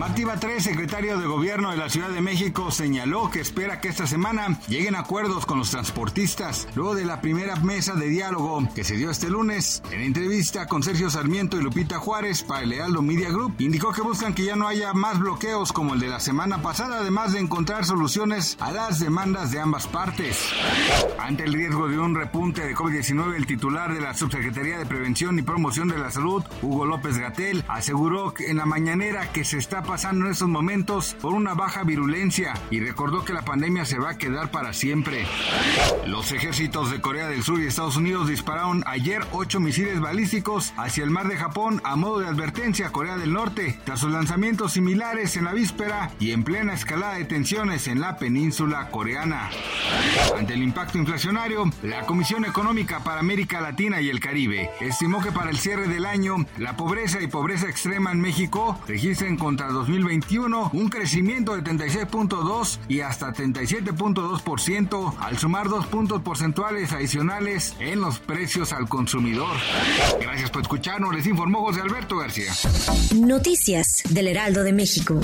Martí Batres, secretario de Gobierno de la Ciudad de México, señaló que espera que esta semana lleguen acuerdos con los transportistas luego de la primera mesa de diálogo que se dio este lunes. En entrevista con Sergio Sarmiento y Lupita Juárez para el Lealdo Media Group, indicó que buscan que ya no haya más bloqueos como el de la semana pasada, además de encontrar soluciones a las demandas de ambas partes. Ante el riesgo de un repunte de COVID-19, el titular de la Subsecretaría de Prevención y Promoción de la Salud, Hugo López Gatel, aseguró en la mañanera que se está pasando en estos momentos por una baja virulencia y recordó que la pandemia se va a quedar para siempre. Los ejércitos de Corea del Sur y Estados Unidos dispararon ayer ocho misiles balísticos hacia el mar de Japón a modo de advertencia a Corea del Norte, tras sus lanzamientos similares en la víspera y en plena escalada de tensiones en la península coreana. Ante el impacto inflacionario, la Comisión Económica para América Latina y el Caribe estimó que para el cierre del año, la pobreza y pobreza extrema en México registren contra 2021 un crecimiento de 36.2 y hasta 37.2% al sumar dos puntos porcentuales adicionales en los precios al consumidor. Gracias por escucharnos, les informó José Alberto García. Noticias del Heraldo de México.